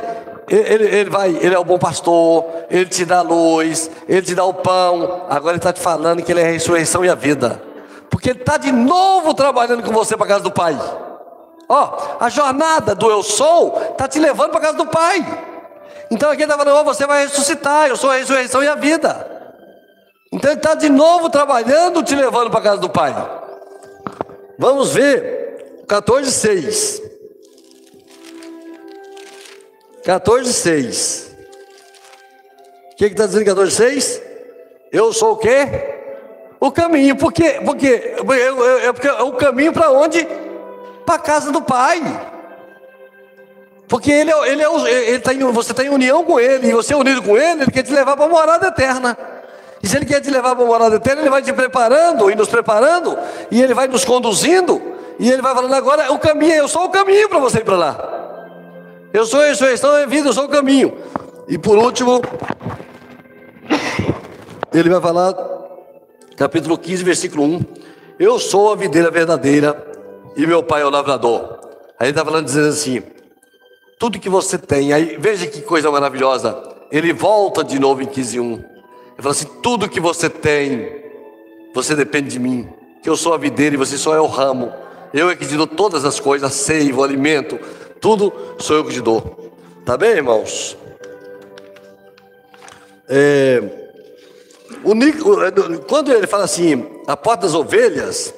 ele, ele vai, ele é o bom pastor, ele te dá a luz, ele te dá o pão. Agora ele está te falando que ele é a ressurreição e a vida. Porque ele está de novo trabalhando com você para casa do Pai. Ó, a jornada do eu sou está te levando para casa do Pai. Então aqui ele está falando, você vai ressuscitar, eu sou a ressurreição e a vida. Então ele está de novo trabalhando, te levando para casa do Pai. Vamos ver 14,6. 14,6. O que está dizendo 14,6? Eu sou o quê? O caminho. Porque, porque, porque é o caminho para onde? para a casa do Pai. Porque ele, é, ele, é, ele tá em, você está em união com Ele, e você é unido com Ele, Ele quer te levar para a morada eterna. E se Ele quer te levar para a morada eterna, Ele vai te preparando e nos preparando, e Ele vai nos conduzindo, e Ele vai falando agora: o caminho, eu sou o caminho para você ir para lá. Eu sou a ressurreição e a vida, eu sou o caminho. E por último, ele vai falar, capítulo 15, versículo 1: Eu sou a videira verdadeira e meu pai é o lavrador. Aí ele está falando, dizendo assim: tudo que você tem, aí veja que coisa maravilhosa. Ele volta de novo em 15:1. Ele fala assim: tudo que você tem, você depende de mim, que eu sou a videira e você só é o ramo. Eu é que te dou todas as coisas, seivo, alimento, tudo sou eu que te dou. Tá bem, irmãos? É, o, quando ele fala assim, a porta das ovelhas,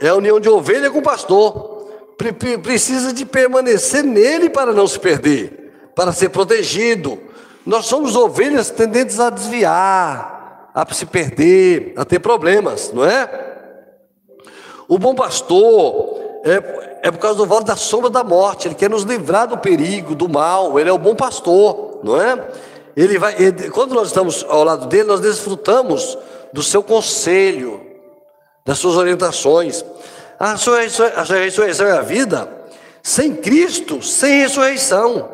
é a união de ovelha com pastor. Precisa de permanecer nele para não se perder, para ser protegido. Nós somos ovelhas tendentes a desviar, a se perder, a ter problemas, não é? O bom pastor é, é por causa do vale da sombra da morte, ele quer nos livrar do perigo, do mal, ele é o bom pastor, não é? Ele vai, ele, quando nós estamos ao lado dele, nós desfrutamos do seu conselho, das suas orientações. A, a ressurreição é a vida. Sem Cristo, sem ressurreição.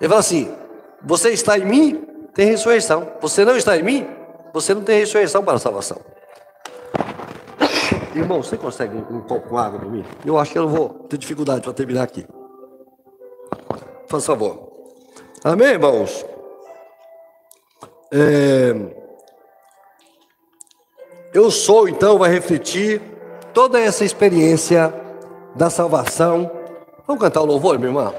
Ele fala assim: você está em mim, tem ressurreição. Você não está em mim, você não tem ressurreição para a salvação. Irmão, você consegue um copo com água para mim? Eu acho que eu não vou ter dificuldade para terminar aqui. Faz favor. Amém, irmãos? É... Eu sou, então, vai refletir toda essa experiência da salvação. Vamos cantar o louvor, minha irmã?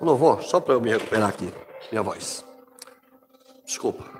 O louvor, só para eu me recuperar aqui, minha voz. Desculpa.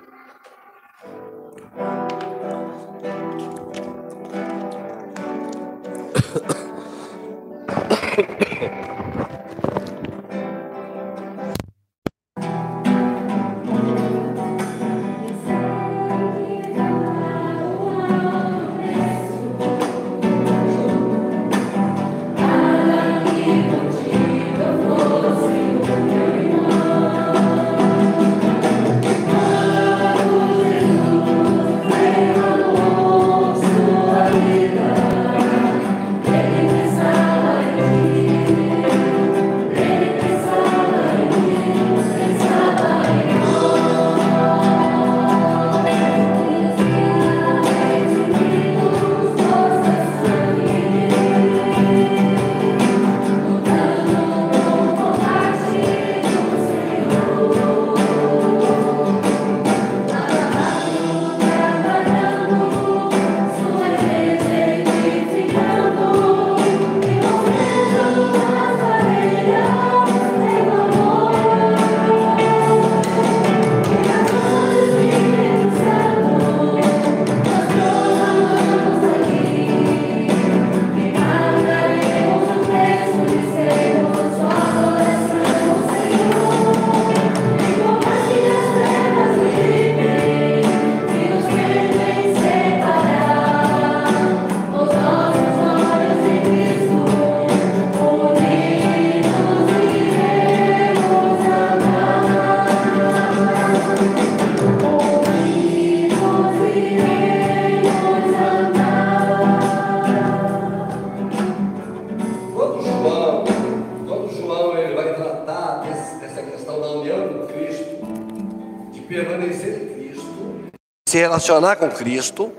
Relacionar com Cristo,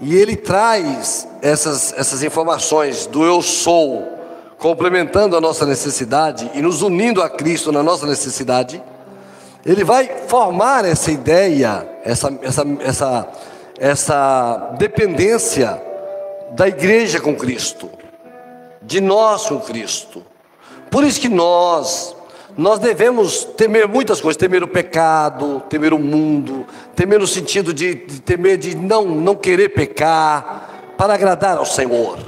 e ele traz essas, essas informações do eu sou, complementando a nossa necessidade e nos unindo a Cristo na nossa necessidade. Ele vai formar essa ideia, essa, essa, essa, essa dependência da igreja com Cristo, de nós com Cristo. Por isso que nós, nós devemos temer muitas coisas, temer o pecado, temer o mundo, temer no sentido de, de temer de não, não querer pecar, para agradar ao Senhor.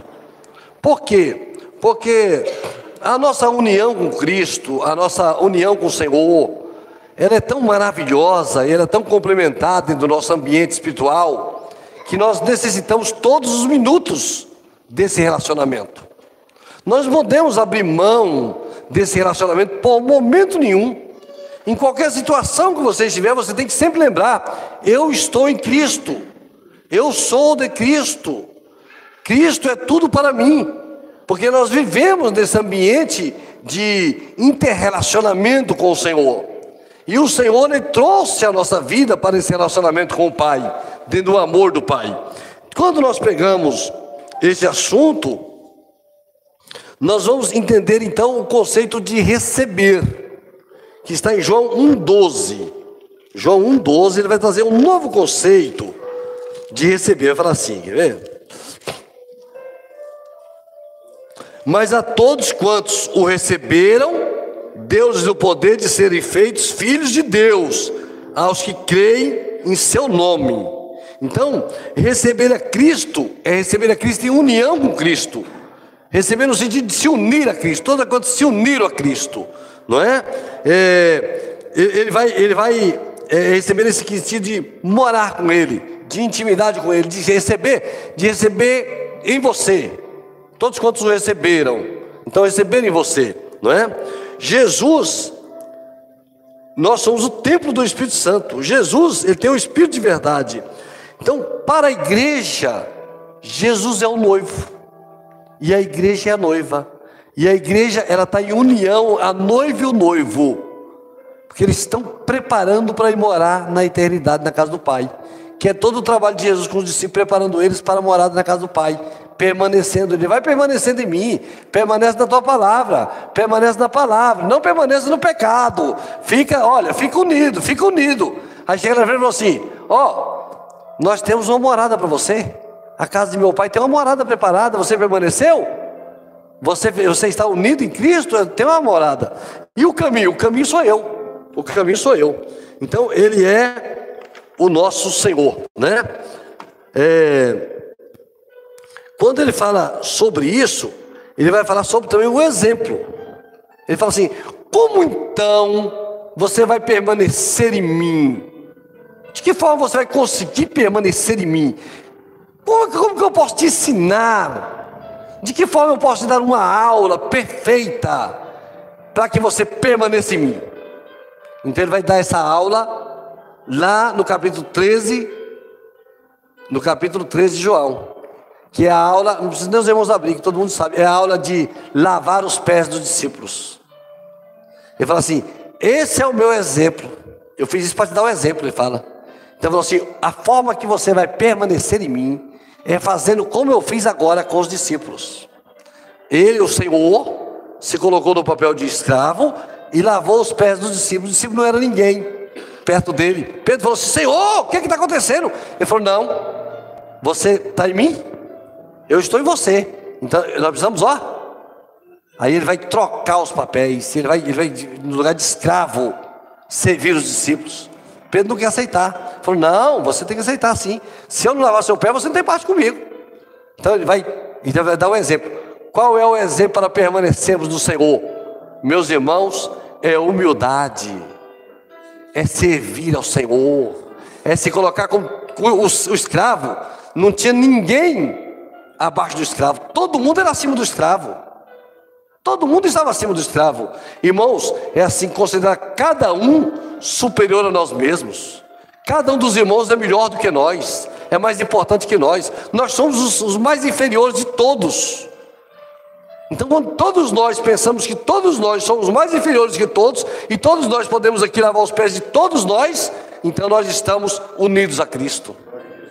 Por quê? Porque a nossa união com Cristo, a nossa união com o Senhor, ela é tão maravilhosa, ela é tão complementar dentro do nosso ambiente espiritual, que nós necessitamos todos os minutos desse relacionamento. Nós podemos abrir mão desse relacionamento por momento nenhum. Em qualquer situação que você estiver, você tem que sempre lembrar: eu estou em Cristo, eu sou de Cristo, Cristo é tudo para mim, porque nós vivemos nesse ambiente de interrelacionamento com o Senhor. E o Senhor ele trouxe a nossa vida para esse relacionamento com o Pai, dentro do amor do Pai. Quando nós pegamos esse assunto, nós vamos entender então o conceito de receber, que está em João 1,12. João 1,12 ele vai trazer um novo conceito de receber. Vai falar assim, quer ver? Mas a todos quantos o receberam, deu-lhes o poder de serem feitos filhos de Deus, aos que creem em seu nome. Então, receber a Cristo é receber a Cristo em união com Cristo. Receber no sentido de se unir a Cristo, toda quanto se uniram a Cristo, não é? é ele vai, ele vai é, receber esse sentido de morar com Ele, de intimidade com Ele, de receber, de receber em você. Todos quantos o receberam, então receber em você, não é? Jesus, nós somos o templo do Espírito Santo. Jesus, ele tem o Espírito de verdade. Então, para a igreja, Jesus é o noivo e a igreja é a noiva. E a igreja, ela está em união, a noiva e o noivo. Porque eles estão preparando para ir morar na eternidade, na casa do Pai. Que é todo o trabalho de Jesus com os discípulos, preparando eles para morar na casa do Pai. Permanecendo, Ele vai permanecendo em mim, permanece na tua palavra, permanece na palavra, não permanece no pecado. Fica, olha, fica unido, fica unido. Aí chega na frente e fala assim: Ó, oh, nós temos uma morada para você. A casa de meu pai tem uma morada preparada, você permaneceu? Você, você está unido em Cristo, tem uma morada. E o caminho? O caminho sou eu. O caminho sou eu. Então, Ele é o nosso Senhor, né? É, quando ele fala sobre isso, ele vai falar sobre também o exemplo. Ele fala assim: como então você vai permanecer em mim? De que forma você vai conseguir permanecer em mim? Como, como que eu posso te ensinar? De que forma eu posso te dar uma aula perfeita para que você permaneça em mim? Então ele vai dar essa aula lá no capítulo 13, no capítulo 13 de João, que é a aula, não precisa nem os irmãos abrir, que todo mundo sabe, é a aula de lavar os pés dos discípulos. Ele fala assim: esse é o meu exemplo. Eu fiz isso para te dar um exemplo, ele fala. Então, assim, a forma que você vai permanecer em mim é fazendo como eu fiz agora com os discípulos. Ele, o Senhor, se colocou no papel de escravo e lavou os pés dos discípulos. O discípulo não era ninguém perto dele. Pedro falou assim: Senhor, o que está acontecendo? Ele falou: Não, você está em mim, eu estou em você. Então nós precisamos, ó. Aí ele vai trocar os papéis, ele vai, ele vai no lugar de escravo, servir os discípulos. Pedro não quer aceitar. Falou: Não, você tem que aceitar sim. Se eu não lavar seu pé, você não tem parte comigo. Então ele vai, ele vai dar um exemplo. Qual é o exemplo para permanecermos no Senhor? Meus irmãos, é humildade, é servir ao Senhor, é se colocar como o, o escravo. Não tinha ninguém abaixo do escravo, todo mundo era acima do escravo. Todo mundo estava acima do escravo. Irmãos, é assim considerar cada um superior a nós mesmos. Cada um dos irmãos é melhor do que nós, é mais importante que nós. Nós somos os, os mais inferiores de todos. Então, quando todos nós pensamos que todos nós somos mais inferiores que todos, e todos nós podemos aqui lavar os pés de todos nós, então nós estamos unidos a Cristo.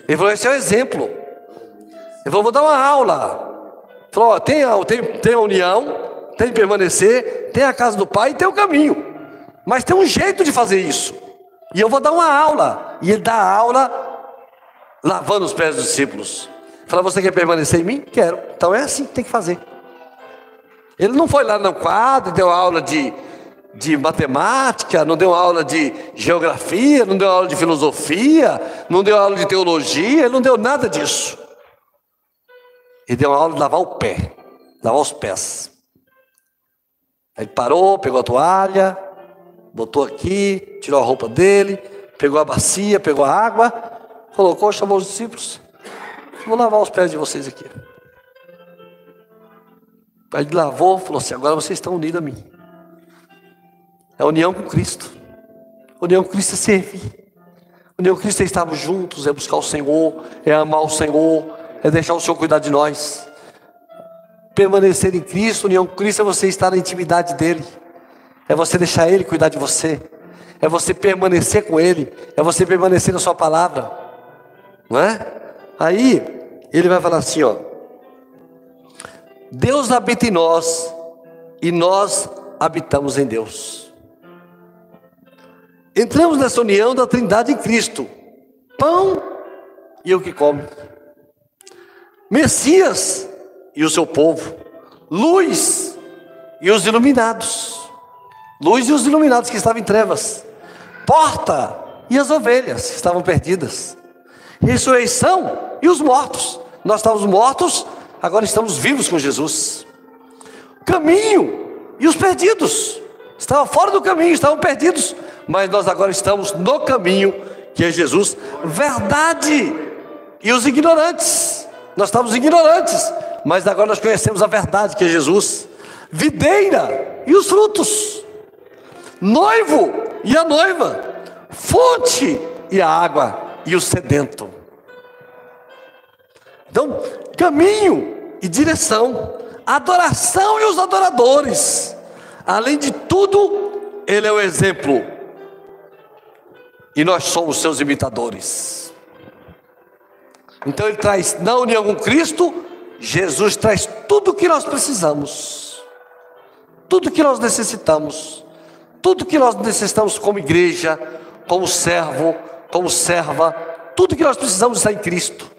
Ele falou: esse é o exemplo. Falou: vou dar uma aula. Ele falou: ó, tem, tem, tem a união, tem permanecer, tem a casa do Pai e tem o caminho. Mas tem um jeito de fazer isso. E eu vou dar uma aula. E ele dá a aula lavando os pés dos discípulos. Fala, você quer permanecer em mim? Quero. Então é assim que tem que fazer. Ele não foi lá no quadro, deu aula de, de matemática, não deu aula de geografia, não deu aula de filosofia, não deu aula de teologia, ele não deu nada disso. Ele deu aula de lavar o pé, lavar os pés. Ele parou, pegou a toalha, botou aqui, tirou a roupa dele, pegou a bacia, pegou a água, colocou, chamou os discípulos. Vou lavar os pés de vocês aqui. Aí ele lavou, falou assim: agora vocês estão unidos a mim. É união com Cristo. União com Cristo é servir. União com Cristo é estarmos juntos, é buscar o Senhor, é amar o Senhor, é deixar o Senhor cuidar de nós. Permanecer em Cristo, união com Cristo é você estar na intimidade dEle. É você deixar Ele cuidar de você. É você permanecer com Ele. É você permanecer na Sua palavra. Não é? Aí, ele vai falar assim: ó. Deus habita em nós e nós habitamos em Deus. Entramos nessa união da Trindade em Cristo: pão e o que come, Messias e o seu povo, luz e os iluminados. Luz e os iluminados que estavam em trevas. Porta e as ovelhas que estavam perdidas. Ressurreição e os mortos. Nós estávamos mortos, agora estamos vivos com Jesus. Caminho e os perdidos. Estavam fora do caminho, estavam perdidos, mas nós agora estamos no caminho que é Jesus. Verdade e os ignorantes. Nós estávamos ignorantes, mas agora nós conhecemos a verdade que é Jesus. Videira e os frutos noivo e a noiva, fonte e a água e o sedento. Então, caminho e direção, adoração e os adoradores. Além de tudo, ele é o exemplo. E nós somos seus imitadores. Então ele traz na união com Cristo, Jesus traz tudo o que nós precisamos. Tudo o que nós necessitamos tudo que nós necessitamos como igreja, como servo, como serva, tudo que nós precisamos está em Cristo.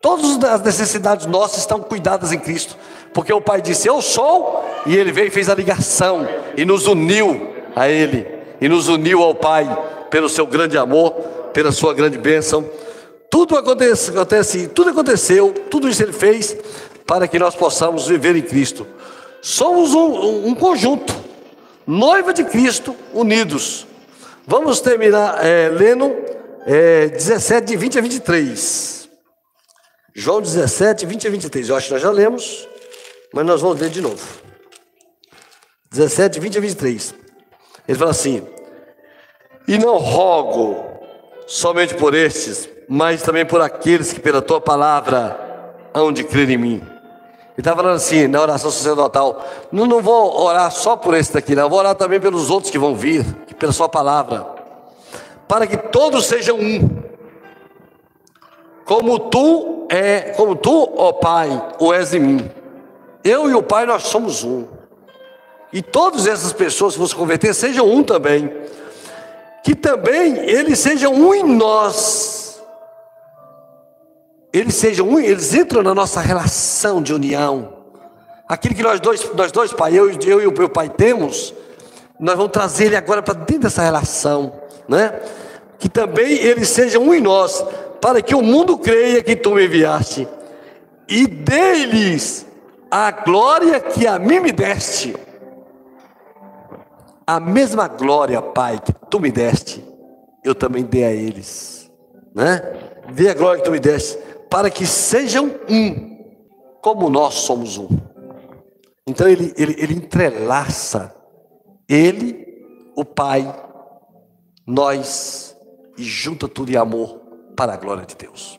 Todas as necessidades nossas estão cuidadas em Cristo, porque o Pai disse: Eu sou, e Ele veio e fez a ligação e nos uniu a Ele, e nos uniu ao Pai pelo seu grande amor, pela sua grande bênção. Tudo acontece, acontece, tudo aconteceu, tudo isso Ele fez para que nós possamos viver em Cristo. Somos um, um conjunto noiva de Cristo, unidos. Vamos terminar é, lendo é, 17, de 20 a 23. João 17, 20 a 23. Eu acho que nós já lemos, mas nós vamos ler de novo. 17, 20 a 23. Ele fala assim: E não rogo somente por estes, mas também por aqueles que pela tua palavra hão de crer em mim ele está falando assim, na oração sacerdotal, não, não vou orar só por esse daqui, não, vou orar também pelos outros que vão vir, pela sua palavra, para que todos sejam um. Como tu é, como tu, ó Pai, o és em mim. Eu e o Pai nós somos um. E todas essas pessoas que vão se converter sejam um também. Que também eles sejam um em nós eles sejam um, eles entram na nossa relação de união. Aquilo que nós dois, nós dois, pai, eu, eu e o meu pai temos, nós vamos trazer ele agora para dentro dessa relação, né? Que também eles sejam um em nós, para que o mundo creia que tu me enviaste, e deles a glória que a mim me deste. A mesma glória, Pai, que tu me deste, eu também dei a eles, né? Dê a glória que tu me deste para que sejam um, como nós somos um. Então ele, ele, ele entrelaça ele, o Pai, nós, e junta tudo em amor para a glória de Deus.